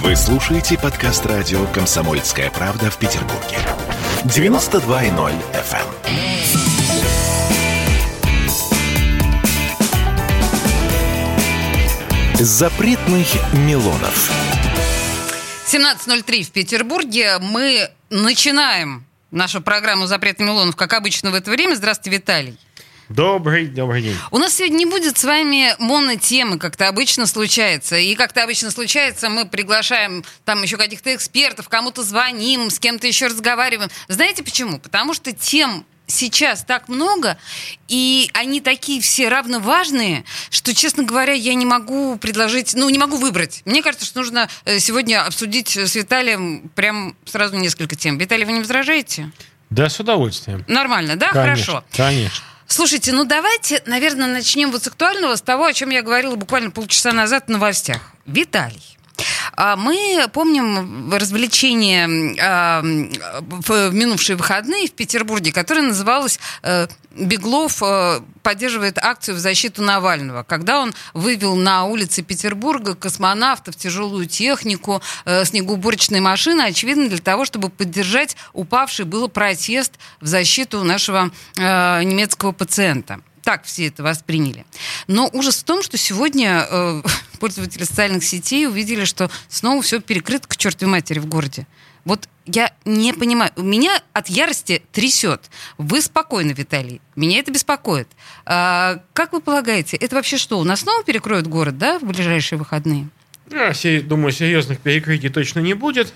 Вы слушаете подкаст радио «Комсомольская правда» в Петербурге. 92.0 FM. Запретных Милонов. 17.03 в Петербурге. Мы начинаем нашу программу «Запрет Милонов», как обычно в это время. Здравствуйте, Виталий. Добрый, добрый день. У нас сегодня не будет с вами монотемы, как это обычно случается. И как это обычно случается, мы приглашаем там еще каких-то экспертов, кому-то звоним, с кем-то еще разговариваем. Знаете почему? Потому что тем сейчас так много, и они такие все равно важные, что, честно говоря, я не могу предложить, ну, не могу выбрать. Мне кажется, что нужно э, сегодня обсудить с Виталием прям сразу несколько тем. Виталий, вы не возражаете? Да, с удовольствием. Нормально, да? Конечно, Хорошо. Конечно. Слушайте, ну давайте, наверное, начнем вот с актуального, с того, о чем я говорила буквально полчаса назад в новостях. Виталий. А Мы помним развлечение а, в минувшие выходные в Петербурге, которое называлось э, «Беглов э, поддерживает акцию в защиту Навального», когда он вывел на улицы Петербурга космонавтов, тяжелую технику, э, снегоуборочные машины, очевидно, для того, чтобы поддержать упавший был протест в защиту нашего немецкого пациента так все это восприняли. Но ужас в том, что сегодня э, пользователи социальных сетей увидели, что снова все перекрыто к чертовой матери в городе. Вот я не понимаю. Меня от ярости трясет. Вы спокойны, Виталий. Меня это беспокоит. А, как вы полагаете, это вообще что? У нас снова перекроют город, да, в ближайшие выходные? Я думаю, серьезных перекрытий точно не будет.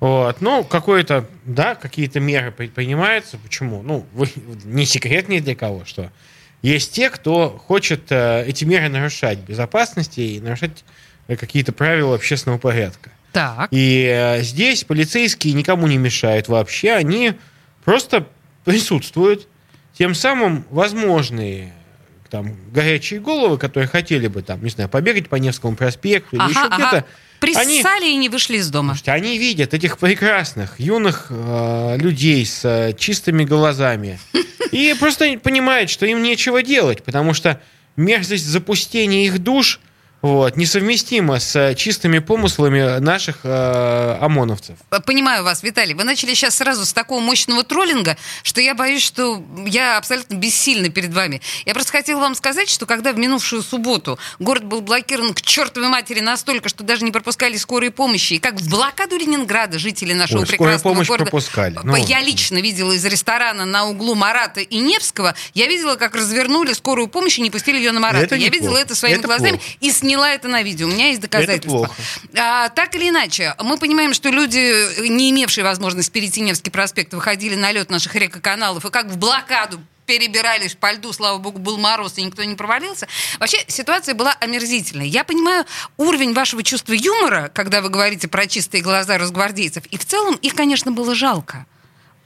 Вот. Ну, какое-то, да, какие-то меры предпринимаются. Почему? Ну, вы, не секрет ни для кого, что есть те, кто хочет э, эти меры нарушать безопасности и нарушать э, какие-то правила общественного порядка. Так. И э, здесь полицейские никому не мешают вообще, они просто присутствуют, тем самым возможные там горячие головы, которые хотели бы там, не знаю, побегать по Невскому проспекту ага, или еще ага. где-то. Приссали они, и не вышли из дома. Слушайте, они видят этих прекрасных юных э, людей с э, чистыми глазами и просто понимают, что им нечего делать, потому что мерзость запустения их душ – вот, несовместимо с э, чистыми помыслами наших э, ОМОНовцев. Понимаю вас, Виталий. Вы начали сейчас сразу с такого мощного троллинга, что я боюсь, что я абсолютно бессильна перед вами. Я просто хотела вам сказать, что когда в минувшую субботу город был блокирован к чертовой матери настолько, что даже не пропускали скорой помощи, и как в блокаду Ленинграда жители нашего Ой, прекрасного помощь города... пропускали. Ну... Я лично видела из ресторана на углу Марата и Невского, я видела, как развернули скорую помощь и не пустили ее на Марата. Это я неплохо. видела это своими это глазами плохо. и сняла это на видео. У меня есть доказательства. А, так или иначе, мы понимаем, что люди, не имевшие возможности перейти Невский проспект, выходили на лед наших рек и как в блокаду перебирались по льду, слава богу, был мороз, и никто не провалился. Вообще, ситуация была омерзительной. Я понимаю уровень вашего чувства юмора, когда вы говорите про чистые глаза росгвардейцев, и в целом их, конечно, было жалко.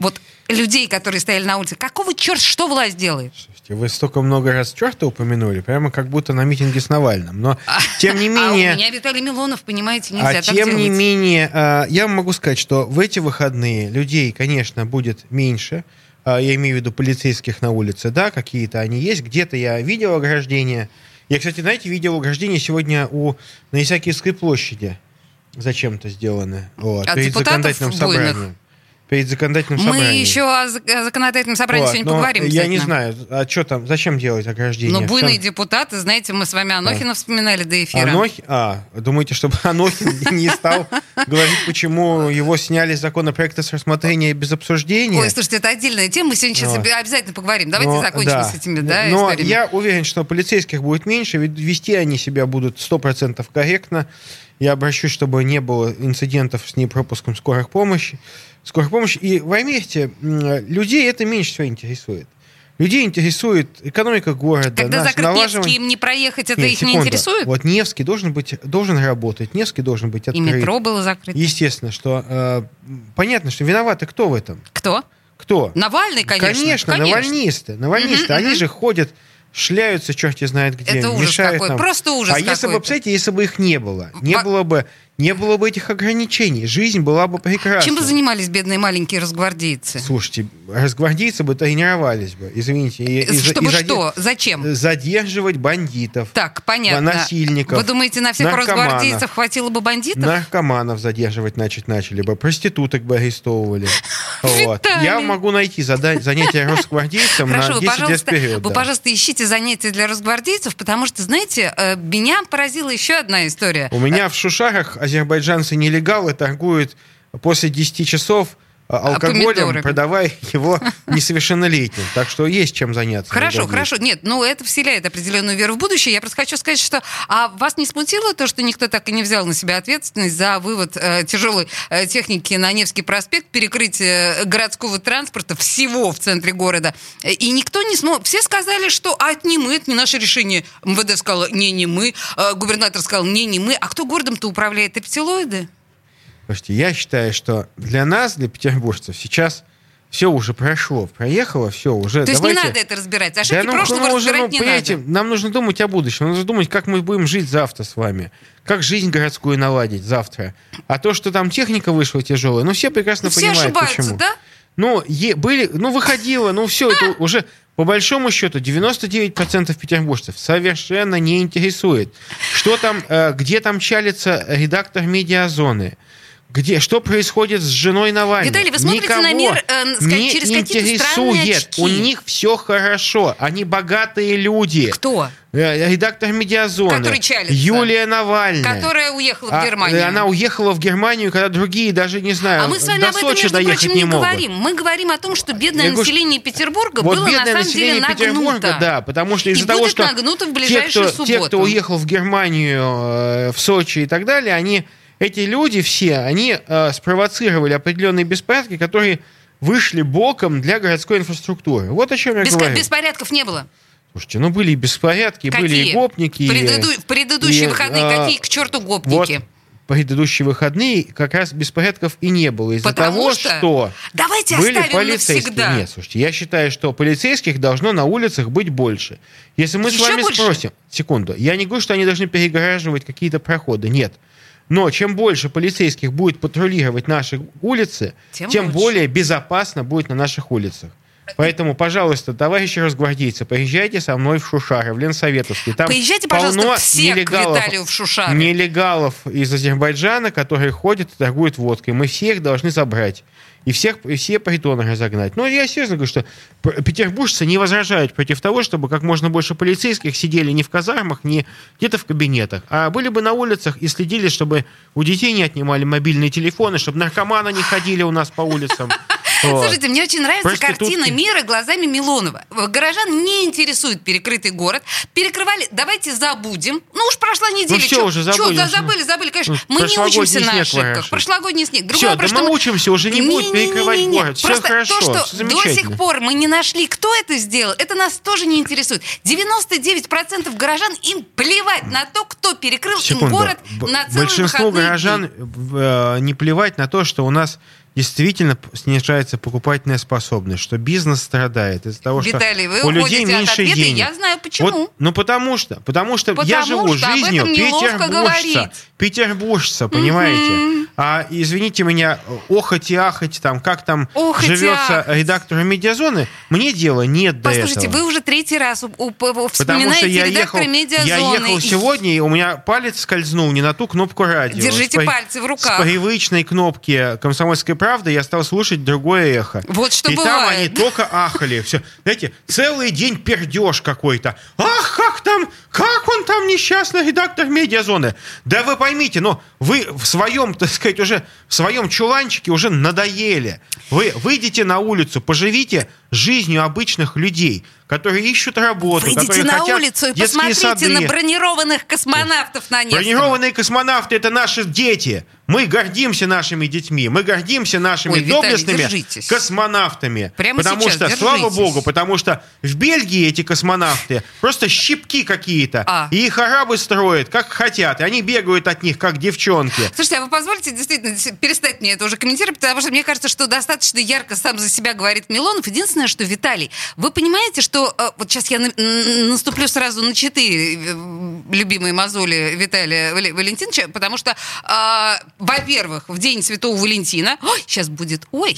Вот людей, которые стояли на улице. Какого черта, что власть делает? Слушайте, вы столько много раз черта упомянули, прямо как будто на митинге с Навальным. Но, тем не менее... А у меня Виталий Милонов, понимаете, нельзя А так тем не делать. менее, э, я могу сказать, что в эти выходные людей, конечно, будет меньше. Э, Я имею в виду полицейских на улице, да, какие-то они есть. Где-то я видел ограждение. Я, кстати, знаете, видел ограждение сегодня у, на Исаакиевской площади. Зачем-то сделано. Вот, От перед законодательным собранием. Перед законодательным Мы собранием. еще о зак- о законодательном собрании Вот, сегодня но поговорим. Я не знаю, а что там, зачем делать ограждение? Но буйные Сам- депутаты, знаете, мы с вами Анохина вспоминали до эфира. Анохи... А, думаете, чтобы Анохин не стал говорить, почему его сняли с законопроекта с рассмотрения без обсуждения? Ой, слушайте, это отдельная тема, мы сегодня сейчас Вот. обязательно поговорим. Давайте закончим да. с этими да, Но я уверен, что полицейских будет меньше, ведь вести они себя будут 100% корректно. Я обращусь, чтобы не было инцидентов с непропуском скорых помощи. Скорой помощи. И м, людей это меньше всего интересует. Людей интересует экономика города, Когда наш закрыт Невский, им не проехать, это Нет, их не секунду. интересует? Вот Невский должен быть, должен работать, Невский должен быть И открыт. метро было закрыто. Естественно, что э, понятно, что виноваты кто в этом? Кто? Кто? Навальный, конечно. Конечно, навальнисты. Навальнисты, Мгм, они же ходят, шляются, черти знает где, Это ужас мешают какой, нам. просто ужас А если бы, какой-то. представляете, если бы их не было, не Во- было бы не было бы этих ограничений. Жизнь была бы прекрасна. Чем бы занимались бедные маленькие разгвардейцы? Слушайте, разгвардейцы бы тренировались бы, извините. И, и, Чтобы и что? Зачем? Задерживать бандитов. Так, понятно. Насильников. Вы думаете, на всех разгвардейцев хватило бы бандитов? Наркоманов задерживать начать начали бы. Проституток бы арестовывали. Вот. Я могу найти занятия росгвардейцам на 10 лет вперед. Вы, пожалуйста, ищите занятия для росгвардейцев, потому что, знаете, э, меня поразила еще одна история. У меня в Шушарах азербайджанцы нелегалы торгуют после 10 часов алкоголем, Помидоры. продавая его несовершеннолетним. Так что есть чем заняться. Хорошо, хорошо. Нет, ну это вселяет определенную веру в будущее. Я просто хочу сказать, что а вас не смутило то, что никто так и не взял на себя ответственность за вывод э, тяжелой э, техники на Невский проспект, перекрытие городского транспорта всего в центре города. И никто не смог. Все сказали, что а это не мы, это не наше решение. МВД сказала, не, не мы. Э, губернатор сказал, не, не мы. А кто городом-то управляет? Рептилоиды? Слушайте, я считаю, что для нас, для петербуржцев, сейчас все уже прошло, проехало, все уже. То есть давайте... не надо это разбирать, ошибки да, ну, прошлого ну, разбирать ну, не надо. Нам нужно думать о будущем, нужно думать, как мы будем жить завтра с вами, как жизнь городскую наладить завтра. А то, что там техника вышла тяжелая, ну все прекрасно ну, понимают, все ошибаются, почему. да? Ну, е- были, ну, выходило, ну, все, это уже, по большому счету, 99% петербуржцев совершенно не интересует, что там, э, где там чалится редактор медиазоны, где, что происходит с женой Навального? Виталий, вы смотрите Никого на мир э, сказать, не через какие-то странные очки. У них все хорошо. Они богатые люди. Кто? Э, редактор Медиазона. Который чалится. Юлия Навальная. Которая уехала в Германию. А, она уехала в Германию, когда другие даже, не знаю, А мы с вами об этом, Сочи между прочим, не, не говорим. Мы говорим о том, что бедное Я население говорю, Петербурга вот было на самом деле нагнуто. Петербурга, да, потому что из-за того, что те, кто, те, кто уехал в Германию, э, в Сочи и так далее, они эти люди все, они э, спровоцировали определенные беспорядки, которые вышли боком для городской инфраструктуры. Вот о чем я Беско- говорю. Беспорядков не было. Слушайте, ну были и беспорядки, какие? были и гопники. В, преду... в предыдущие и, выходные а, какие к черту гопники? Вот предыдущие выходные как раз беспорядков и не было. Из-за того, что, что Давайте были полицейские. Навсегда. Нет, слушайте, я считаю, что полицейских должно на улицах быть больше. Если мы Еще с вами больше? спросим... Секунду. Я не говорю, что они должны перегораживать какие-то проходы. Нет. Но чем больше полицейских будет патрулировать наши улицы, тем, тем более безопасно будет на наших улицах. Поэтому, пожалуйста, товарищи разгвардейцы, поезжайте со мной в Шушары, в Ленсоветовский. Там Поезжайте, пожалуйста, все нелегалов, к Виталию в Шушары. нелегалов из Азербайджана, которые ходят и торгуют водкой. Мы всех должны забрать и всех, и все притоны разогнать. Но я серьезно говорю, что петербуржцы не возражают против того, чтобы как можно больше полицейских сидели не в казармах, не где-то в кабинетах, а были бы на улицах и следили, чтобы у детей не отнимали мобильные телефоны, чтобы наркоманы не ходили у нас по улицам. Слушайте, мне очень нравится картина мира глазами Милонова. Горожан не интересует перекрытый город. Перекрывали, давайте забудем. Ну уж прошла неделя. Ну все уже забыли. Что, забыли, забыли, конечно. Мы не учимся на ошибках. Прошлогодний снег. Другое, все, да мы учимся, уже не будет перекрывать город. Все хорошо, то, что до сих пор мы не нашли, кто это сделал, это нас тоже не интересует. 99% горожан им плевать на то, кто перекрыл им город на целый Большинство горожан э, не плевать на то, что у нас действительно снижается покупательная способность, что бизнес страдает из-за того, Виталий, что у людей меньше ответа, денег. Я знаю почему. Вот, ну потому что, потому что потому я живу что жизнью петербуржца, петербуржца, понимаете? Mm-hmm. А извините меня, охоть и ахоть там, как там охоть живется редактору медиазоны, мне дела нет Послушайте, до этого. Послушайте, вы уже третий раз вспоминаете потому что я редактора ехал, медиазоны. Я ехал сегодня, и у меня палец скользнул не на ту кнопку радио. Держите с, пальцы в руках. С привычной кнопки комсомольской правда я стал слушать другое эхо. Вот что И бывает. там они только ахали. Все. Знаете, целый день пердеж какой-то. Ах, как там, как он там несчастный редактор медиазоны. Да вы поймите, но вы в своем, так сказать, уже в своем чуланчике уже надоели. Вы выйдите на улицу, поживите жизнью обычных людей, которые ищут работу, Выйдите которые на хотят улицу и посмотрите сады. на бронированных космонавтов на Невском. Бронированные космонавты – это наши дети. Мы гордимся нашими детьми, мы гордимся нашими Ой, Виталий, доблестными держитесь. космонавтами. Прямо потому сейчас что, держитесь. слава богу, потому что в Бельгии эти космонавты просто щипки какие-то. А. И их арабы строят, как хотят. И они бегают от них, как девчонки. Слушайте, а вы позволите действительно перестать мне это уже комментировать, потому что мне кажется, что достаточно ярко сам за себя говорит Милонов. Единственное, единственное, что, Виталий, вы понимаете, что... э, вот сейчас я наступлю сразу на четыре э, любимые мозоли Виталия Валентиновича, потому что, а, во-первых, в день Святого Валентина... Ой, сейчас будет... Ой!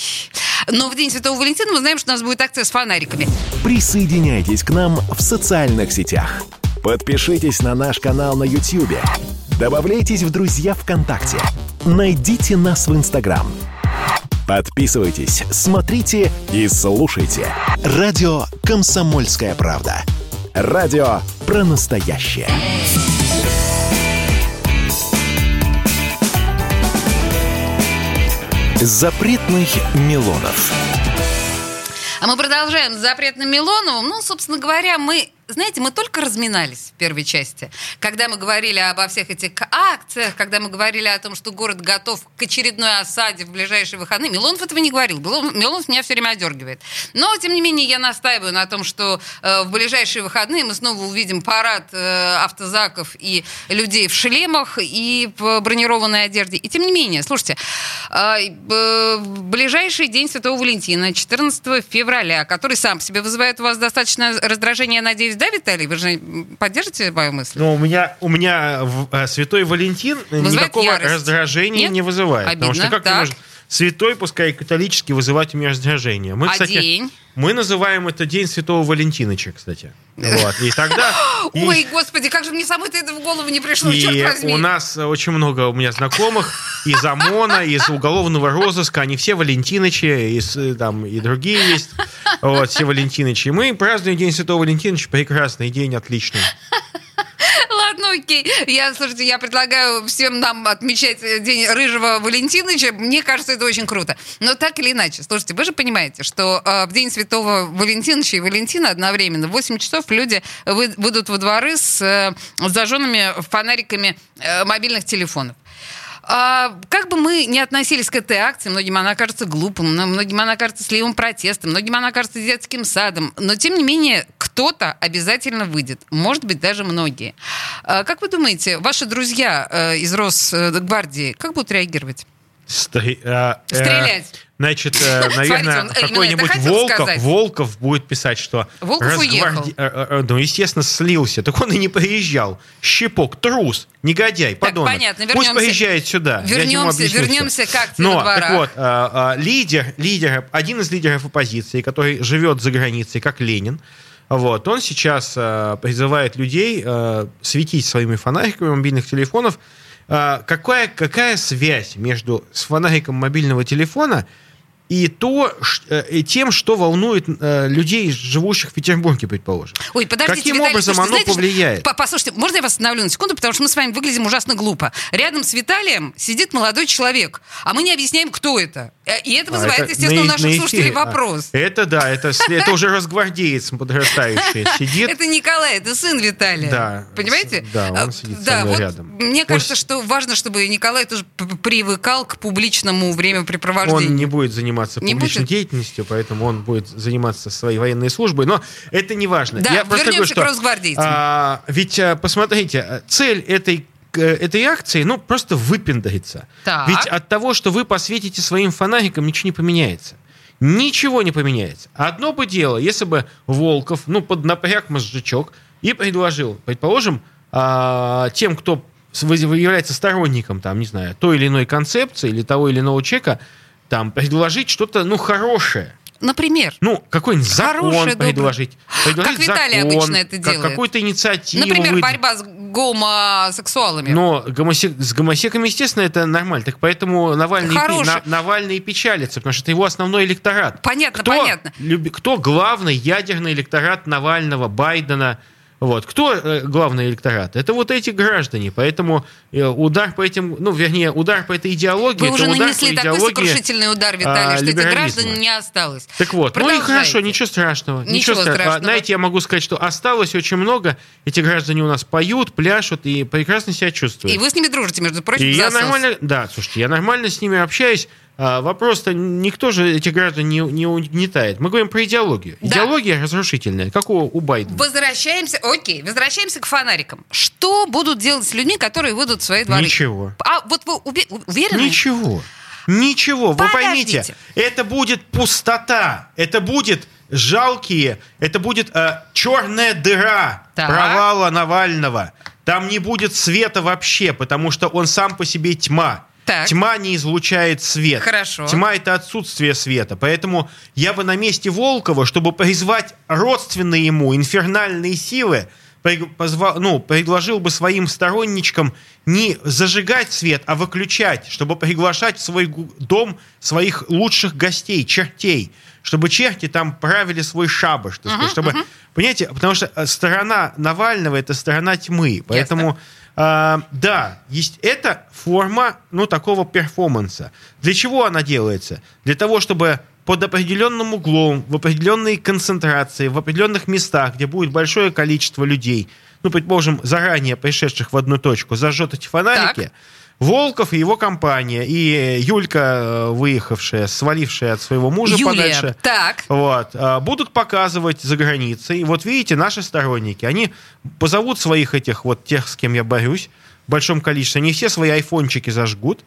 Но в день Святого Валентина мы знаем, что у нас будет акция с фонариками. Присоединяйтесь к нам в социальных сетях. Подпишитесь на наш канал на YouTube. Добавляйтесь в друзья ВКонтакте. Найдите нас в Инстаграм. Подписывайтесь, смотрите и слушайте. Радио «Комсомольская правда». Радио про настоящее. Запретных Милонов. А мы продолжаем с запретным Милоновым. Ну, собственно говоря, мы, знаете, мы только разминались в первой части, когда мы говорили обо всех этих акциях, когда мы говорили о том, что город готов к очередной осаде в ближайшие выходные. Милонов этого не говорил. Милонов меня все время одергивает. Но, тем не менее, я настаиваю на том, что э, в ближайшие выходные мы снова увидим парад э, автозаков и людей в шлемах и в бронированной одежде. И тем не менее, слушайте, э, ближайший день Святого Валентина, 14 февраля, который сам по себе вызывает у вас достаточно раздражения, я надеюсь, да, Виталий? Вы же поддержите мою мысль? Но у меня, у меня в- э, Святой Валентин Вызывает никакого ярость. раздражения Нет? не вызывает. потому Обидно. что как Так. ты можешь святой, пускай и католический, вызывать у меня раздражение? Мы, А кстати, день? мы называем это День Святого Валентиныча, кстати. Вот. И тогда... и- Ой, господи, как же мне самой-то это в голову не пришло, черт И возьми. у нас очень много у меня знакомых из ОМОНа, из уголовного розыска, они все Валентинычи, э, там, и другие есть, вот, все Валентинычи. И мы празднуем День Святого Валентиныча, прекрасный день, отличный. Ладно, окей. Я, слушайте, я предлагаю всем нам отмечать э, День Рыжего Валентиновича. Мне кажется, это очень круто. Но так или иначе, слушайте, вы же понимаете, что э, в День Святого Валентиновича и Валентина одновременно в 8 часов люди вы- выйдут во дворы с э, зажженными фонариками э, мобильных телефонов. А, как бы мы ни относились к этой акции, многим она кажется глупым, но многим она кажется сливым протестом, многим она кажется детским садом, но тем не менее кто-то обязательно выйдет, может быть даже многие. А, как вы думаете, ваши друзья э, из Росгвардии как будут реагировать? Стри- э, э, Стрелять. Значит, наверное, какой-нибудь Волков. Волков будет писать, что... Волков уехал. э, э, Ну, естественно, слился. Так он и не приезжал. Щепок, трус, негодяй, подонок. понятно, Пусть вернемся- приезжает сюда. Вернемся- вернемся всё. к акции Но, так вот, лидер, лидер, один из лидеров оппозиции, который живет за границей, как Ленин, вот, он сейчас э, призывает людей э, светить своими фонариками мобильных телефонов. Э, какая, какая связь между с фонариком мобильного телефона и то, ш- э, и тем, что волнует э, людей, живущих в Петербурге, предположим? Ой, подождите, Каким Виталий, образом слушайте, оно знаете, что- повлияет? По- Послушайте, можно я вас остановлю на секунду, потому что мы с вами выглядим ужасно глупо. Рядом с Виталием сидит молодой человек, а мы не объясняем, кто это. Э, И это А, вызывает, это естественно, у на- наших на слушателей эфире. А, вопрос. Это да, это, это уже разгвардеец подрастающий сидит. Это Николай, это сын Виталия. Да. Понимаете? Да, он А, сидит да, вот рядом. Мне кажется, что важно, чтобы Николай тоже привыкал к публичному времяпрепровождению. Он не будет заниматься Не публичной будет? деятельностью, поэтому он будет заниматься своей военной службой. Но это не важно. Да, Я вернемся говорю, к росгвардейцам. а, ведь а, посмотрите, цель этой этой акции, ну, просто выпендриться. Так. Ведь от того, что вы посветите своим фонариком, ничего не поменяется. Ничего не поменяется. Одно бы дело, если бы Волков, ну, поднапряг мозжечок и предложил, предположим, а, тем, кто является сторонником, там, не знаю, той или иной концепции или того или иного человека, там, предложить что-то, ну, хорошее. Например. Ну, какой-нибудь закон доброе. предложить. предложить Как Виталий закон, обычно это как- делает. Какую-то инициативу. Например, выд- борьба с гомосексуалами. но гомосе- с гомосеками, естественно, это нормально. Так поэтому Навальный, пи- Хороший. На- Навальный печалится, потому что это его основной электорат. Понятно, кто, понятно. люби- кто главный ядерный электорат Навального, Байдена? Вот. Кто э, главный электорат? Это вот эти граждане. Поэтому э, удар по этим, ну, вернее, удар по этой идеологии, Вы уже удар нанесли такой сокрушительный удар, Виталий, а, что этих граждан не осталось. Так вот, ну и хорошо, ничего страшного. Ничего стра- а, страшного. Знаете, я могу сказать, что осталось очень много. Эти граждане у нас поют, пляшут и прекрасно себя чувствуют. И вы с ними дружите, между прочим, И я нормально, да, слушайте, я нормально с ними общаюсь. А, вопрос-то никто же этих граждан не, не угнетает. Мы говорим про идеологию. Да. Идеология разрушительная, как у, у Байдена. Возвращаемся, окей, возвращаемся к фонарикам. Что будут делать с людьми, которые выйдут в свои дворы? Ничего. А вот вы уве- уверены? Ничего. Ничего. Вы Подождите. поймите, это будет пустота. Это будет жалкие. Это будет э, черная дыра Так. провала Навального. Там не будет света вообще, потому что он сам по себе тьма. Так. Тьма не излучает свет. Хорошо. Тьма это отсутствие света. Поэтому я бы на месте Волкова, чтобы призвать родственные ему инфернальные силы, при- позва- ну, предложил бы своим сторонничкам не зажигать свет, а выключать, чтобы приглашать в свой дом своих лучших гостей, чертей, чтобы черти там правили свой шабаш, так сказать, чтобы, понимаете, потому что э, сторона Навального это сторона тьмы, поэтому а, да, есть это форма, ну, такого перформанса. Для чего она делается? Для того, чтобы под определенным углом, в определенной концентрации, в определенных местах, где будет большое количество людей, ну, предположим, заранее пришедших в одну точку, зажжет эти фонарики, Так. Волков и его компания, и Юлька, э, выехавшая, свалившая от своего мужа Юлия, подальше, так. вот, а, будут показывать за границей. Вот видите, наши сторонники, они позовут своих этих вот тех, с кем я борюсь, в большом количестве, они все свои айфончики зажгут,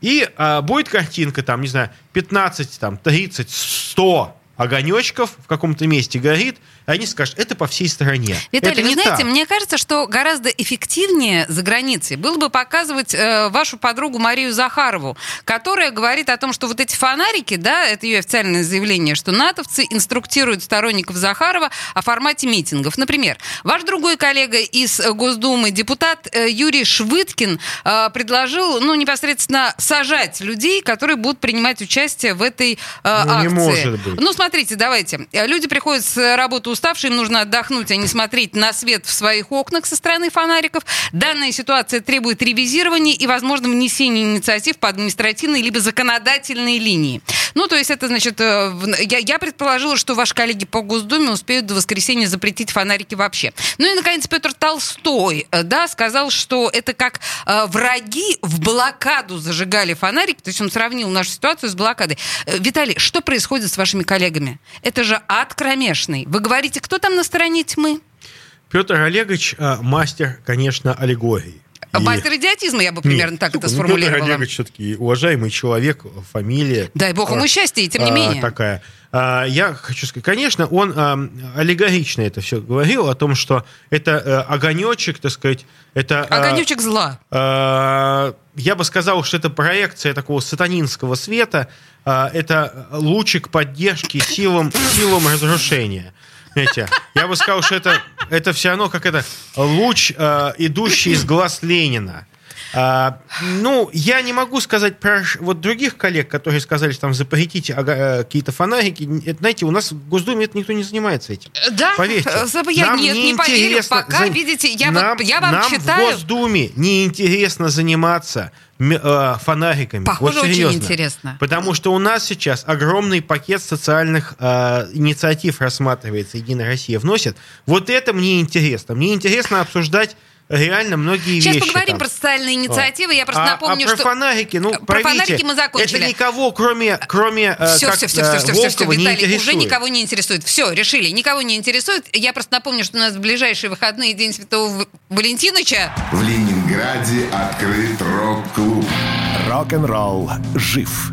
и а, будет картинка, там, не знаю, 15, там, 30, 100 огонечков в каком-то месте горит, они скажут, это по всей стране. Виталий, это вы не знаете, так. мне кажется, что гораздо эффективнее за границей было бы показывать э, вашу подругу Марию Захарову, которая говорит о том, что вот эти фонарики, да, это ее официальное заявление, что натовцы инструктируют сторонников Захарова о формате митингов. Например, ваш другой коллега из Госдумы, депутат э, Юрий Швыткин, э, предложил, ну, непосредственно сажать людей, которые будут принимать участие в этой э, Ну, не акции. может быть. Ну, смотрите, давайте. Люди приходят с работы уставшие, им нужно отдохнуть, а не смотреть на свет в своих окнах со стороны фонариков. Данная ситуация требует ревизирования и, возможно, внесения инициатив по административной либо законодательной линии. Ну, то есть это, значит, э, я, я предположила, что ваши коллеги по Госдуме успеют до воскресенья запретить фонарики вообще. Ну и, наконец, Петр Толстой, э, да, сказал, что это как э, враги в блокаду зажигали фонарики, то есть он сравнил нашу ситуацию с блокадой. Э, Виталий, что происходит с вашими коллегами? Это же ад кромешный. Вы говорите, кто там на стороне тьмы? Петр Олегович а, мастер, конечно, аллегории. И- Мастер идиотизма, я бы примерно Нет, так это ну, Петр сформулировала. Олегович все-таки уважаемый человек, фамилия. Дай бог ему а, счастья, и тем не а, менее. Такая. А, Я хочу сказать, конечно, он а, аллегорично это все говорил, о том, что это э, огонечек, так сказать, это... а, Огонечек зла. а, Я бы сказал, что это проекция такого сатанинского света, а, это лучик поддержки силам, силам разрушения. Знаете, я бы сказал, что это, это все равно как это луч, а, идущий из глаз Ленина. А, ну, я не могу сказать про вот других коллег, которые сказали, что там запретите э, какие-то фонарики. Это, знаете, у нас в Госдуме это никто не занимается этим. Да, Поверьте. э, я нам нет, не поверю. неинтересно Пока, за- видите, я, нам, вот, я вам нам читаю. в Госдуме неинтересно заниматься э, фонариками. Похоже, вот очень серьезно. интересно. Потому что у нас сейчас огромный пакет социальных э, инициатив рассматривается, Единая Россия вносит. Вот это мне интересно. Мне интересно обсуждать реально многие Сейчас вещи. поговорим там. про социальные инициативы. Я просто А- напомню, а про что... фонарики, ну, Про проверьте, фонарики мы закончили. Это никого, кроме, кроме э, Все, как, все, все, э, все, все, все, все, Виталий, уже интересует. никого не интересует. Все, решили, никого не интересует. Я просто напомню, что у нас в ближайшие выходные День Святого В- Валентиныча. В Ленинграде открыт рок-клуб. Рок-н-ролл жив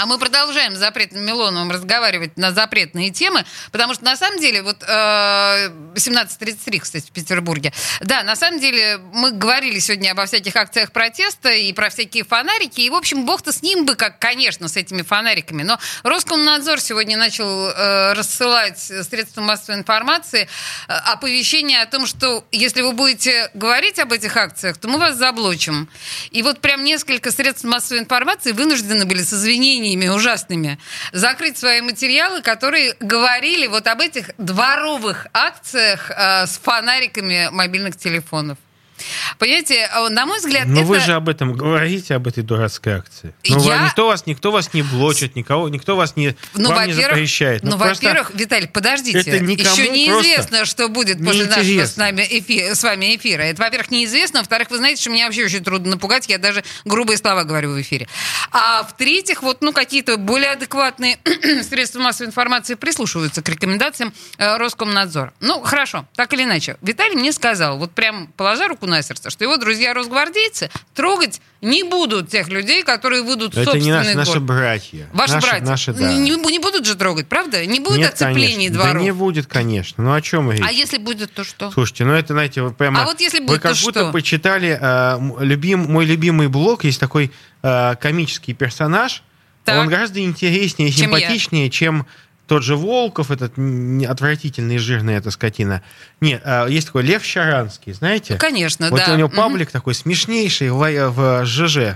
А мы продолжаем с запретным Милоновым разговаривать на запретные темы, потому что на самом деле, вот э, 17.33, кстати, в Петербурге, да, на самом деле мы говорили сегодня обо всяких акциях протеста и про всякие фонарики, и, в общем, бог-то с ним бы, как, конечно, с этими фонариками, но Роскомнадзор сегодня начал э, рассылать средства массовой информации э, оповещение о том, что если вы будете говорить об этих акциях, то мы вас заблочим. И вот прям несколько средств массовой информации вынуждены были с извинениями ужасными закрыть свои материалы, которые говорили вот об этих дворовых акциях э, с фонариками мобильных телефонов. Понимаете, а, на мой взгляд, Но это... вы же об этом говорите, об этой дурацкой акции. Ну, Я- никто, вас, никто вас не блочит, никого, никто вас не, Ну, вам не запрещает. ну, просто во-первых, Виталий, подождите. это Еще неизвестно, что будет после нашего с, нами эфи- с вами эфира. Это, во-первых, неизвестно. Во-вторых, вы знаете, что меня вообще очень трудно напугать. Я даже грубые слова говорю в эфире. А в-третьих, вот, ну, какие-то более адекватные средства массовой информации прислушиваются к рекомендациям э, Роскомнадзора. Ну, хорошо, так или иначе. Виталий мне сказал, вот прям положа руку на сердце, что его друзья-росгвардейцы трогать не будут тех людей, которые выйдут Это не собственный наши, наши братья. Ваши наши, братья. Наши, да. не, не будут же трогать, правда? Не будет Нет, оцеплений конечно. дворов. Да не будет, конечно. Ну о чем вы А если будет, то что? Слушайте, ну это, знаете, вы прямо... А вот если Вы будет, как то будто что? почитали э, любим, мой любимый блог, есть такой э, комический персонаж. Так. Он гораздо интереснее и Чем я. симпатичнее, чем тот же Волков, этот отвратительный, жирный эта скотина. Нет, э, есть такой Лев Щаранский, знаете? Конечно, вот да. у него паблик такой смешнейший в, в ЖЖ.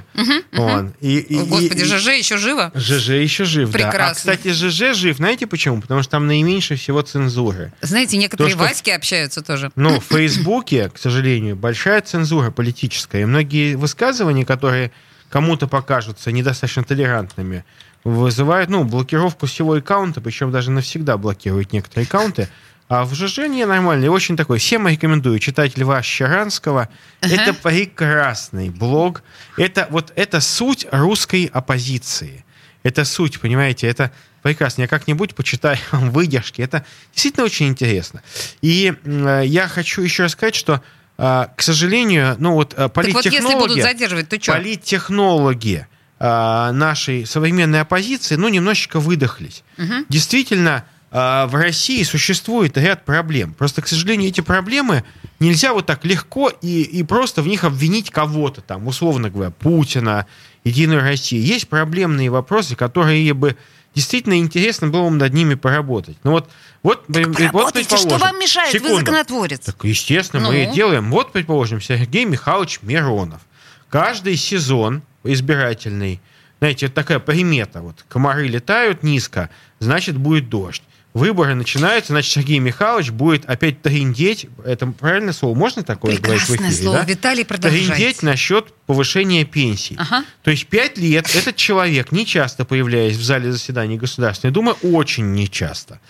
Он. И, и- Господи, и- ЖЖ еще живо? ЖЖ еще жив, да. А, Прекрасно. кстати, ЖЖ жив, знаете почему? Потому что там наименьше всего цензуры. Знаете, некоторые То, что- Васьки общаются тоже. Ну, в Фейсбуке, к сожалению, большая цензура политическая. И многие высказывания, которые кому-то покажутся недостаточно толерантными, вызывают, ну, блокировку всего аккаунта, причем даже навсегда блокируют некоторые аккаунты. А в ЖЖ не нормально. И очень такой. Всем рекомендую читать Льва Щаранского. Это прекрасный блог. Это вот это суть русской оппозиции. Это суть, понимаете, это прекрасно. Я как-нибудь почитаю вам выдержки. Это действительно очень интересно. И э, я хочу еще рассказать, что, э, к сожалению, ну вот э, Так вот, если будут политтехнологи, задерживать, то что? политтехнологи э, нашей современной оппозиции, ну, немножечко выдохлись. Действительно, э, в России существует ряд проблем. Просто, к сожалению, эти проблемы нельзя вот так легко и, и просто в них обвинить кого-то, там, условно говоря, Путина, Единую Россию. Есть проблемные вопросы, которые бы действительно интересно было бы над ними поработать. Ну вот, вот, вот Работайте, что предположим, вам мешает? Вы секунду. законотворец. Так, естественно, мы Ну? и делаем. Вот, предположим, Сергей Михайлович Миронов. Каждый сезон избирательный, знаете, это такая примета. Вот комары летают низко, значит, будет дождь. Выборы начинаются, значит, Сергей Михайлович будет опять трындеть. Это правильное слово? Можно такое говорить в Прекрасное эфире? слово. да? Виталий, продолжайте. Трындеть насчет повышения пенсий. Ага. То есть пять лет этот человек, не часто появляясь в зале заседаний Государственной Думы, очень нечасто,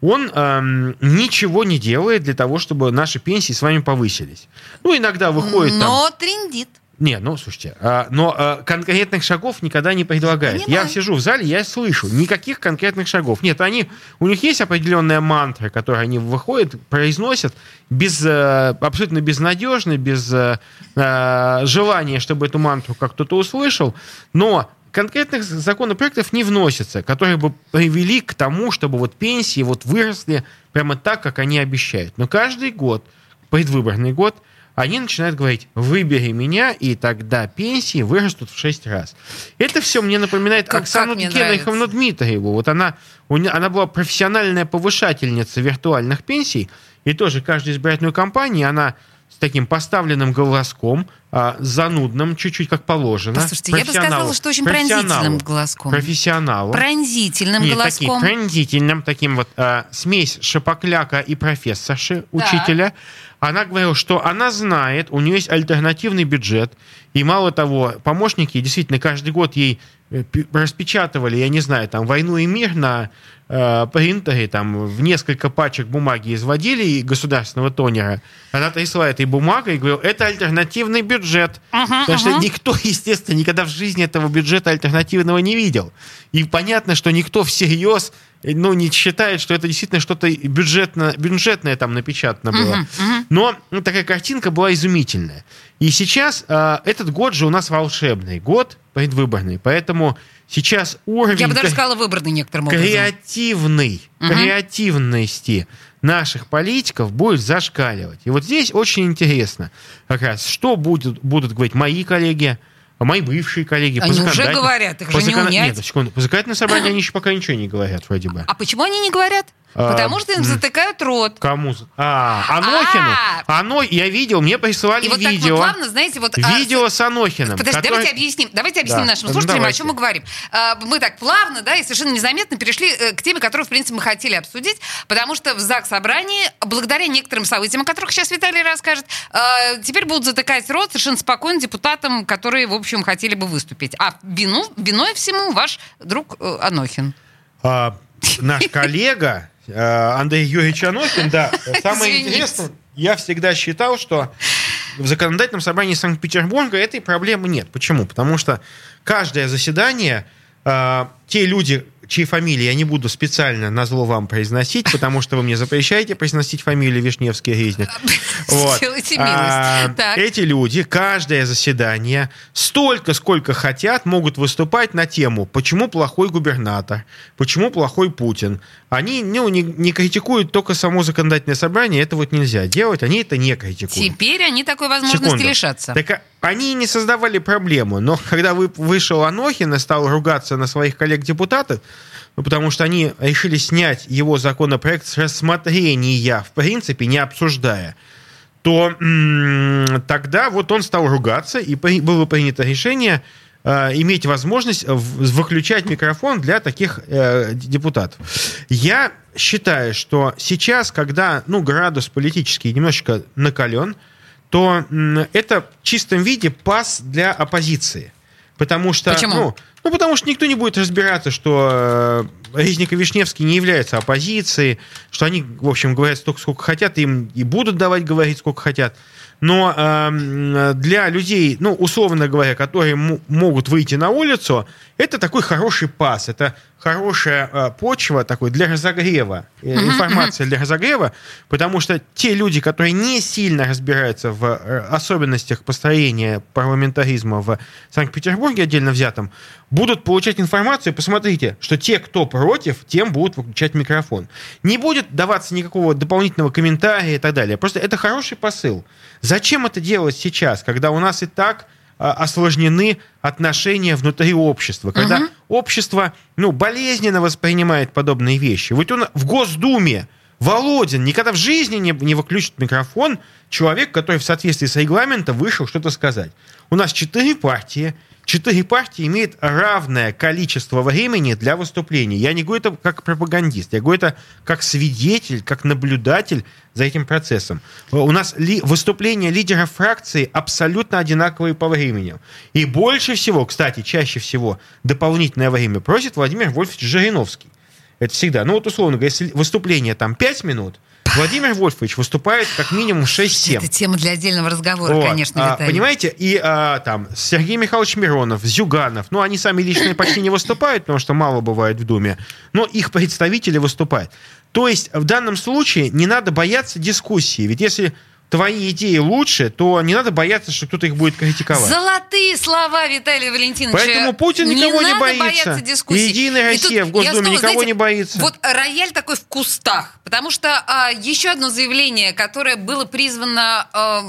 он эм, ничего не делает для того, чтобы наши пенсии с вами повысились. Ну, иногда выходит там... Но трендит. Не, ну, слушайте, а, но а, конкретных шагов никогда не предлагает. Понимаю. Я сижу в зале, я слышу, никаких конкретных шагов. Нет, они, у них есть определенная мантра, которую они выходят, произносят, без, э, абсолютно безнадежно, без э, желания, чтобы эту мантру как кто-то услышал, но конкретных законопроектов не вносится, которые бы привели к тому, чтобы вот пенсии вот выросли прямо так, как они обещают. Но каждый год, предвыборный год, они начинают говорить, выбери меня, и тогда пенсии вырастут в 6 раз. Это все мне напоминает Как- Оксану Генриховну Дмитриеву. Вот она, у она была профессиональная повышательница виртуальных пенсий, и тоже каждую избирательную кампанию она с таким поставленным голоском, а, занудным, чуть-чуть как положено. Послушайте, я бы сказала, что очень пронзительным голоском. Профессионалу. Пронзительным Нет, голоском. таким пронзительным, таким вот а, смесь шапокляка и профессорши, учителя. Она говорила, что она знает, у нее есть альтернативный бюджет, и мало того, помощники действительно каждый год ей э, распечатывали, я не знаю, там «Войну и мир» на э, принтере, там в несколько пачек бумаги изводили государственного тонера. Она трясла этой бумагой и говорила, это альтернативный бюджет. Потому что никто, естественно, никогда в жизни этого бюджета альтернативного не видел. И понятно, что никто всерьез ну, не считает, что это действительно что-то бюджетно, бюджетное там напечатано было. Но ну, такая картинка была изумительная. И сейчас э, этот год же у нас волшебный год предвыборный, поэтому сейчас уровень... Я бы даже сказала, выбранный некоторым образом. креативный, Мгм. креативности наших политиков будет зашкаливать. И вот здесь очень интересно как раз, что будет, будут говорить мои коллеги, мои бывшие коллеги. Они уже говорят, их же не унять. Нет, секунду. По законодательному собранию они еще пока ничего не говорят, вроде бы. А почему они не говорят? А, Потому что им затыкают рот. Кому? А, Анохину. А. Оно, я видел, мне присылали И вот так вот видео. плавно, знаете, вот... а, видео с Анохиным. Подожди, который- давайте объясним, давайте объясним Да. нашим Ну, слушателям, давайте. о чем мы говорим. А, Мы так плавно, да, и совершенно незаметно перешли э, к теме, которую, в принципе, мы хотели обсудить, потому что в ЗАГС собрании, благодаря некоторым событиям, о которых сейчас Виталий расскажет, теперь будут затыкать рот совершенно спокойно депутатам, которые, в общем, хотели бы выступить. А вину, виной всему ваш друг э, Анохин. А, наш коллега Андрей Юрьевич Анохин, да, самое Извините. интересное, я всегда считал, что в законодательном собрании Санкт-Петербурга этой проблемы нет. Почему? Потому что каждое заседание, э, те люди, чьи фамилии я не буду специально на зло вам произносить, потому что вы мне запрещаете произносить фамилию Вишневский Резник. Вот. А. Эти люди каждое заседание столько, сколько хотят, могут выступать на тему, почему плохой губернатор, почему плохой Путин. Они ну, не, не критикуют только само законодательное собрание, это вот нельзя делать, они это не критикуют. Теперь они такой возможности Секунду. лишатся. Так а, они не создавали проблему, но когда вы, вышел Анохин и стал ругаться на своих коллег-депутатов, ну, потому что они решили снять его законопроект с рассмотрения, в принципе, не обсуждая, то тогда вот он стал ругаться, и при- было принято решение э, иметь возможность в- выключать микрофон для таких э, депутатов. Я считаю, что сейчас, когда ну, градус политический немножечко накален, то м, это в чистом виде пас для оппозиции. Потому что, Почему? ну, ну, потому что никто не будет разбираться, что э, Резник и Вишневский не являются оппозицией, что они, в общем, говорят столько, сколько хотят, им и будут давать говорить, сколько хотят. Но э, для людей, ну, условно говоря, которые могут выйти на улицу, это такой хороший пас, это хорошая э, почва такой для разогрева, э, информация для разогрева, потому что те люди, которые не сильно разбираются в э, особенностях построения парламентаризма в Санкт-Петербурге отдельно взятом, будут получать информацию. Посмотрите, что те, кто против, тем будут выключать микрофон. Не будет даваться никакого дополнительного комментария и так далее. Просто это хороший посыл. Зачем это делать сейчас, когда у нас и так а, осложнены отношения внутри общества, когда общество ну, болезненно воспринимает подобные вещи. Вот он в Госдуме Володин никогда в жизни не, не выключит микрофон человек, который в соответствии с регламентом вышел что-то сказать. У нас четыре партии. Четыре партии имеют равное количество времени для выступлений. Я не говорю это как пропагандист, я говорю это как свидетель, как наблюдатель за этим процессом. У нас ли, выступления лидеров фракции абсолютно одинаковые по времени. И больше всего, кстати, чаще всего дополнительное время просит Владимир Вольфович Жириновский. Это всегда. Ну вот условно говоря, если выступление там 5 минут, Владимир Вольфович выступает как минимум 6-7. Это тема для отдельного разговора, Вот. конечно, А, Виталий. понимаете, и а, там Сергей Михайлович Миронов, Зюганов, ну, они сами лично почти не выступают, потому что мало бывает в Думе, но их представители выступают. То есть в данном случае не надо бояться дискуссии, ведь если твои идеи лучше, то не надо бояться, что кто-то их будет критиковать. Золотые слова Виталия Валентиновича. Поэтому Путин никого не надо боится. дискуссий. И Единая И тут Россия в Госдуме снова, никого знаете, не боится. Вот рояль такой в кустах. Потому что а, еще одно заявление, которое было призвано... а,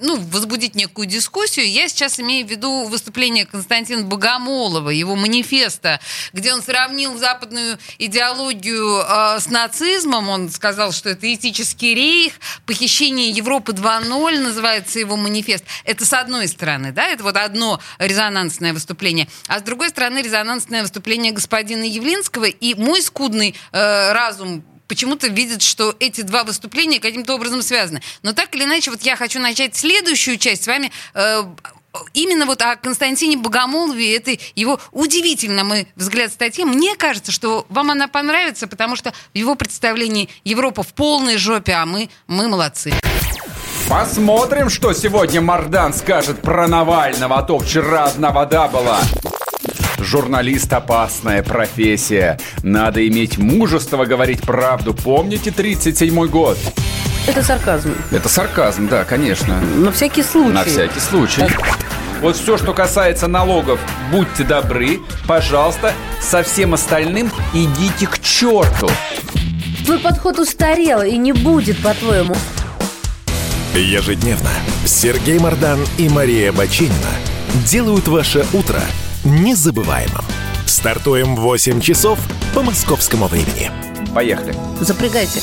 ну, возбудить некую дискуссию. Я сейчас имею в виду выступление Константина Богомолова, его манифеста, где он сравнил западную идеологию э, с нацизмом. Он сказал, что это этический рейх, похищение Европы 2.0 называется его манифест. Это с одной стороны, да, это вот одно резонансное выступление. А с другой стороны, резонансное выступление господина Явлинского. И мой скудный э, разум почему-то видят, что эти два выступления каким-то образом связаны. Но так или иначе, вот я хочу начать следующую часть с вами. Э, Именно вот о Константине Богомолове, это его удивительно, мой взгляд, статьи. Мне кажется, что вам она понравится, потому что в его представлении Европа в полной жопе, а мы, мы молодцы. Посмотрим, что сегодня Мардан скажет про Навального, а то вчера одна вода была. Журналист – опасная профессия. Надо иметь мужество говорить правду. Помните 37-й год? Это сарказм. Это сарказм, да, конечно. На всякий случай. На всякий случай. Вот все, что касается налогов, будьте добры, пожалуйста, со всем остальным идите к черту. Твой подход устарел и не будет, по-твоему. Ежедневно Сергей Мардан и Мария Бочинина делают ваше утро незабываемым. Стартуем в 8 часов по московскому времени. Поехали. Запрягайте.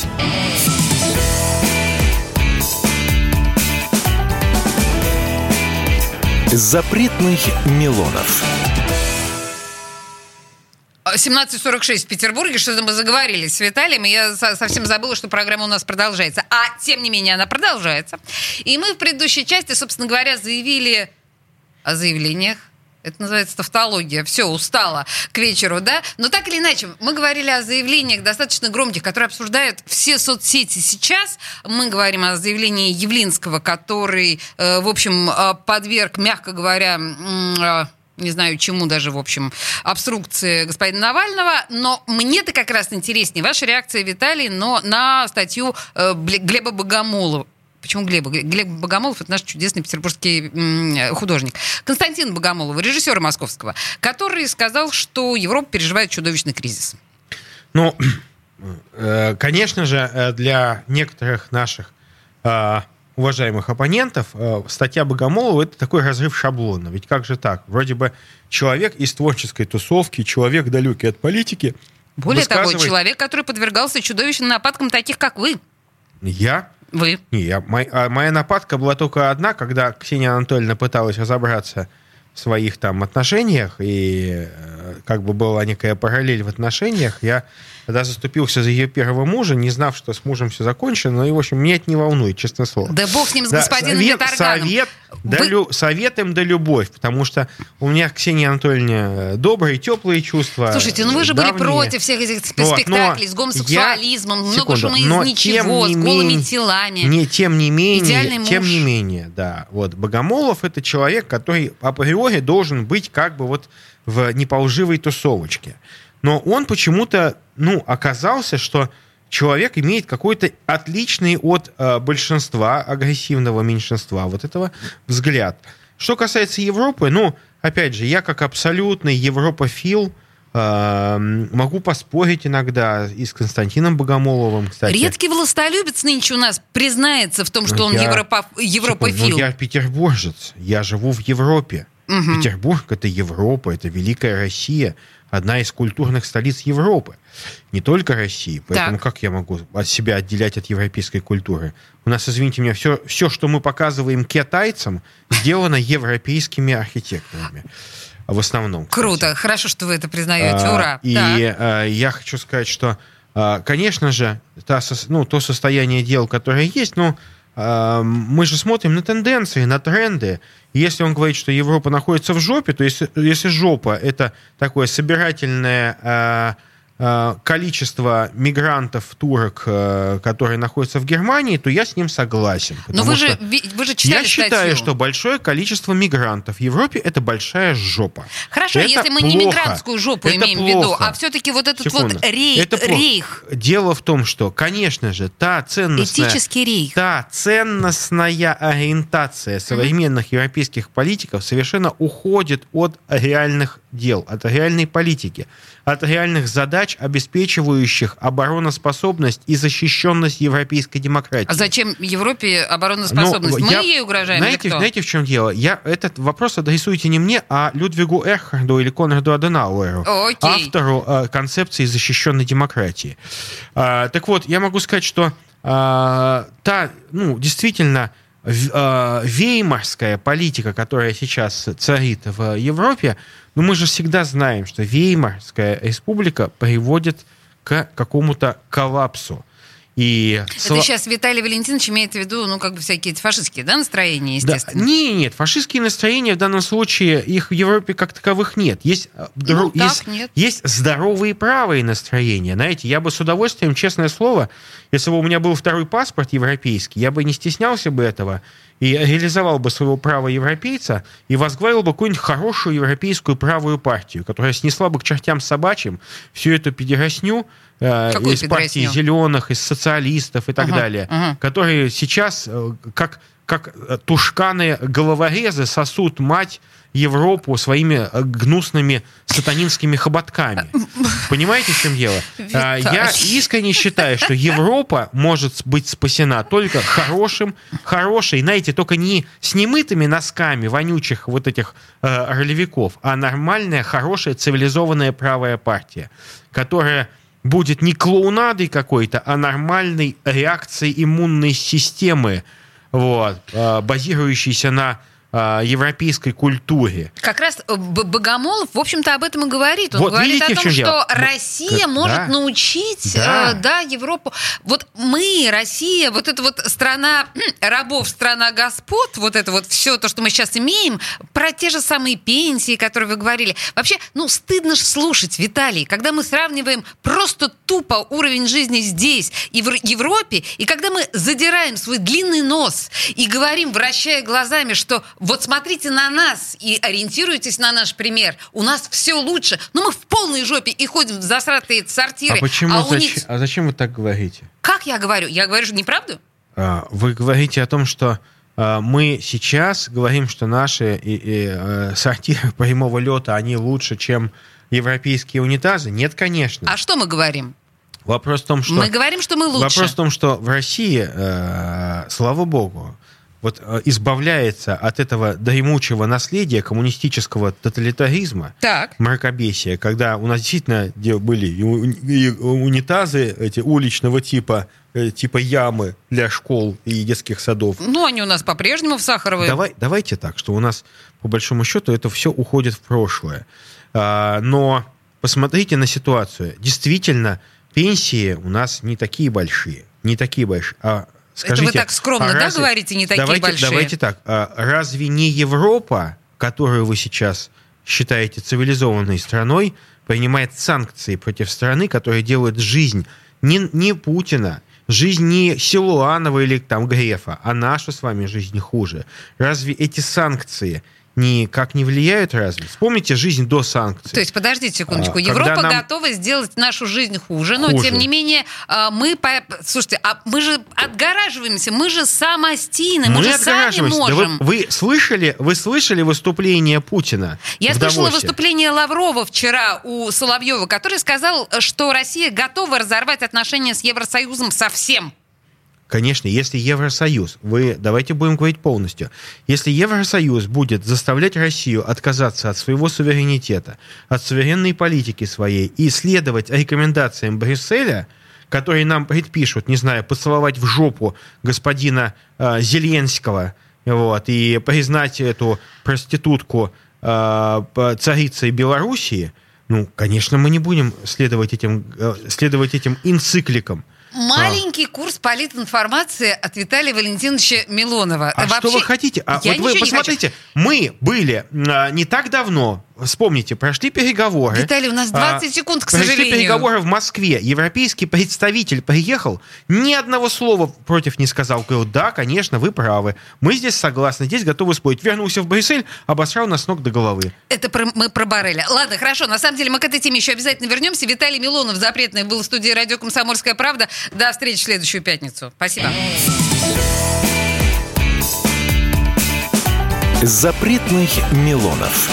Запретных Милонов. 17.46 в Петербурге, что-то мы заговорили с Виталием, и я со- совсем забыла, что программа у нас продолжается. А, тем не менее, она продолжается. И мы в предыдущей части, собственно говоря, заявили о заявлениях. Это называется тавтология. Все, устала к вечеру, да? Но так или иначе, мы говорили о заявлениях достаточно громких, которые обсуждают все соцсети сейчас. Мы говорим о заявлении Явлинского, который, э, в общем, э, подверг, мягко говоря, э, не знаю чему даже, в общем, обструкции господина Навального, но мне-то как раз интереснее ваша реакция, Виталий, но на статью Глеба Богомолова. Почему Глеба? Гле- Глеб Богомолов – это наш чудесный петербургский м, художник. Константин Богомолов, режиссер московского, который сказал, что Европа переживает чудовищный кризис. Ну, э, конечно же, э, для некоторых наших э, уважаемых оппонентов э, статья Богомолова это такой разрыв шаблона. Ведь как же так? Вроде бы человек из творческой тусовки, человек далекий от политики. Более того, высказывает- человек, который подвергался чудовищным нападкам таких, как вы. Я? Вы. Не, я, мой- а моя нападка была только одна, когда Ксения Анатольевна пыталась разобраться в своих там отношениях, и э, как бы была некая параллель в отношениях. Я тогда заступился за ее первого мужа, не знав, что с мужем все закончено. И, в общем, меня это не волнует, честное слово. Да бог с ним, с Да, господином совет, Виторганом. совет, да, Вы- лю- совет им да любовь, потому что у меня к Ксении Анатольевне добрые, теплые чувства. Слушайте, ну вы же были давние. против всех этих сп- Вот, спектаклей с я- гомосексуализмом, много секунду, шума из ничего, тем с не голыми менее- телами. Не, тем не менее, Идеальный тем муж. не менее, да. Вот Богомолов это человек, который априори должен быть как бы вот в не по лживой тусовочке. Но он почему-то, ну, оказался, что человек имеет какой-то отличный от э, большинства, агрессивного меньшинства вот этого взгляд. Что касается Европы, ну, опять же, я как абсолютный европофил э, могу поспорить иногда и с Константином Богомоловым, кстати. Редкий властолюбец нынче у нас признается в том, что он Ну, я- европа- Секунду, европофил. Ну, я петербуржец, я живу в Европе. Мгм. Петербург — это Европа, это Великая Россия, одна из культурных столиц Европы. Не только России. Поэтому Так. как я могу от себя отделять от европейской культуры? У нас, извините меня, все, все что мы показываем китайцам, сделано европейскими архитекторами. В основном. кстати. Круто, хорошо, что вы это признаете, А, ура. И Так. а, я хочу сказать, что, а, конечно же, та ну, то состояние дел, которое есть, ну, а, мы же смотрим на тенденции, на тренды. Если он говорит, что Европа находится в жопе, то если, если жопа это такое собирательное а, количество мигрантов, турок, а, которые находятся в Германии, то я с ним согласен. Но вы же, вы же читали я считаю, статью. что большое количество мигрантов в Европе это большая жопа. Хорошо, Это если мы не плохо. мигрантскую жопу Это имеем в виду, плохо. а все-таки вот этот Секунду. вот рей- Это плохо. рейх, Дело в том, что, конечно же, та ценностная... этический рейх. Та ценностная ориентация современных европейских политиков совершенно уходит от реальных дел, от реальной политики, от реальных задач, обеспечивающих обороноспособность и защищенность европейской демократии. А зачем Европе обороноспособность? Ну, Мы я- ей угрожаем знаете, или кто? знаете, в чем дело? Я этот вопрос адресуйте не мне, а Людвигу Эрхарду или Конраду Аденауэру, Окей. автору э, концепции защищенной демократии. А, так вот, я могу сказать, что а, та, ну, действительно, веймарская политика, которая сейчас царит в Европе, ну, мы же всегда знаем, что Веймарская республика приводит к какому-то коллапсу. И Это сейчас Виталий Валентинович имеет в виду, ну, как бы всякие фашистские, да, настроения, да, естественно? не, нет, фашистские настроения в данном случае их в Европе как таковых нет. Есть, э, Ну, так, есть, нет. есть здоровые правые настроения. Знаете, я бы с удовольствием, честное слово, если бы у меня был второй паспорт европейский, я бы не стеснялся бы этого и реализовал бы своего права европейца и возглавил бы какую-нибудь хорошую европейскую правую партию, которая снесла бы к чертям собачьим всю эту педерасню э, Какую из партии педерасню? зеленых, из социалистов и так Ага, далее, ага. которые сейчас, э, как как э, тушканы головорезы сосут мать Европу своими э, гнусными сатанинскими хоботками. Понимаете, в чем дело? А, Я искренне считаю, что Европа может быть спасена только хорошим, хорошей, знаете, только не с немытыми носками вонючих вот этих э, ролевиков, а нормальная, хорошая, цивилизованная правая партия, которая будет не клоунадой какой-то, а нормальной реакцией иммунной системы, вот, э, базирующейся на э, европейской культуре. Как раз э, Богомолов, в общем-то, об этом и говорит. Он Вот говорит видите, о том, что дело? Ну, Россия да. может научить Да. э, да, Европу. Вот мы, Россия, вот эта вот страна рабов, страна господ, вот это вот все то, что мы сейчас имеем, про те же самые пенсии, которые вы говорили. Вообще, ну, стыдно ж слушать, Виталий, когда мы сравниваем просто тупо уровень жизни здесь и в Европе, и когда мы задираем свой длинный нос и говорим, вращая глазами, что вот смотрите на нас и ориентируйтесь на наш пример, у нас все лучше, но мы в полной жопе и ходим в засратые сортиры. А почему, а у зач- них... а зачем вы так говорите? Как я говорю? Я говорю же неправду? А, Вы говорите о том, что а, мы сейчас говорим, что наши и, и, э, сортиры прямого лета, они лучше, чем европейские унитазы? Нет, конечно. А что мы говорим? Вопрос в том, что... Мы говорим, что мы лучше. Вопрос в том, что в России, э, слава богу, вот э, избавляется от этого дремучего наследия коммунистического тоталитаризма, Так. мракобесия, когда у нас действительно были и унитазы эти уличного типа, э, типа ямы для школ и детских садов. Ну, они у нас по-прежнему в Сахаровой. Давай, давайте так, что у нас, по большому счету, это все уходит в прошлое. А, но посмотрите на ситуацию. Действительно, пенсии у нас не такие большие. Не такие большие. А скажите, так скромно, а да, разве- говорите, не такие давайте, большие? Давайте так. а разве не Европа, которую вы сейчас считаете цивилизованной страной, принимает санкции против страны, которая делает жизнь не, не Путина, жизнь не Силуанова или там Грефа, а наша с вами жизнь хуже. Разве эти санкции никак не влияют разве? Вспомните жизнь до санкций. То есть, подождите секундочку, А, Европа нам- готова сделать нашу жизнь хуже, но Хуже. тем не менее а, мы, по- слушайте, а мы же отгораживаемся, мы же самостийны, мы, же сами отгораживаемся. Да можем. вы, вы слышали, вы слышали выступление Путина? Я слышала Давосе? выступление Лаврова вчера у Соловьева, который сказал, что Россия готова разорвать отношения с Евросоюзом совсем. Конечно, если Евросоюз, вы давайте будем говорить полностью, если Евросоюз будет заставлять Россию отказаться от своего суверенитета, от суверенной политики своей и следовать рекомендациям Брюсселя, которые нам предпишут, не знаю, поцеловать в жопу господина э, Зеленского, вот, и признать эту проститутку э, царицей Белоруссии, ну, конечно, мы не будем следовать этим, э, следовать этим инцикликам. Маленький курс политинформации от Виталия Валентиновича Милонова. А что вы хотите? А Я вот вы посмотрите, мы были а, не так давно, вспомните, прошли переговоры. Виталий, у нас 20 А, секунд, к Прошли сожалению. переговоры в Москве. Европейский представитель приехал, ни одного слова против не сказал. Говорил, да, конечно, вы правы. Мы здесь согласны, здесь готовы спорить. Вернулся в Брюссель, обосрал нас ног до головы. Это про- мы про Барреля. Ладно, хорошо. На самом деле мы к этой теме еще обязательно вернемся. Виталий Милонов, запретный, был в студии радио «Комсомольская правда». До встречи в следующую пятницу. Спасибо. Запретных Милонов.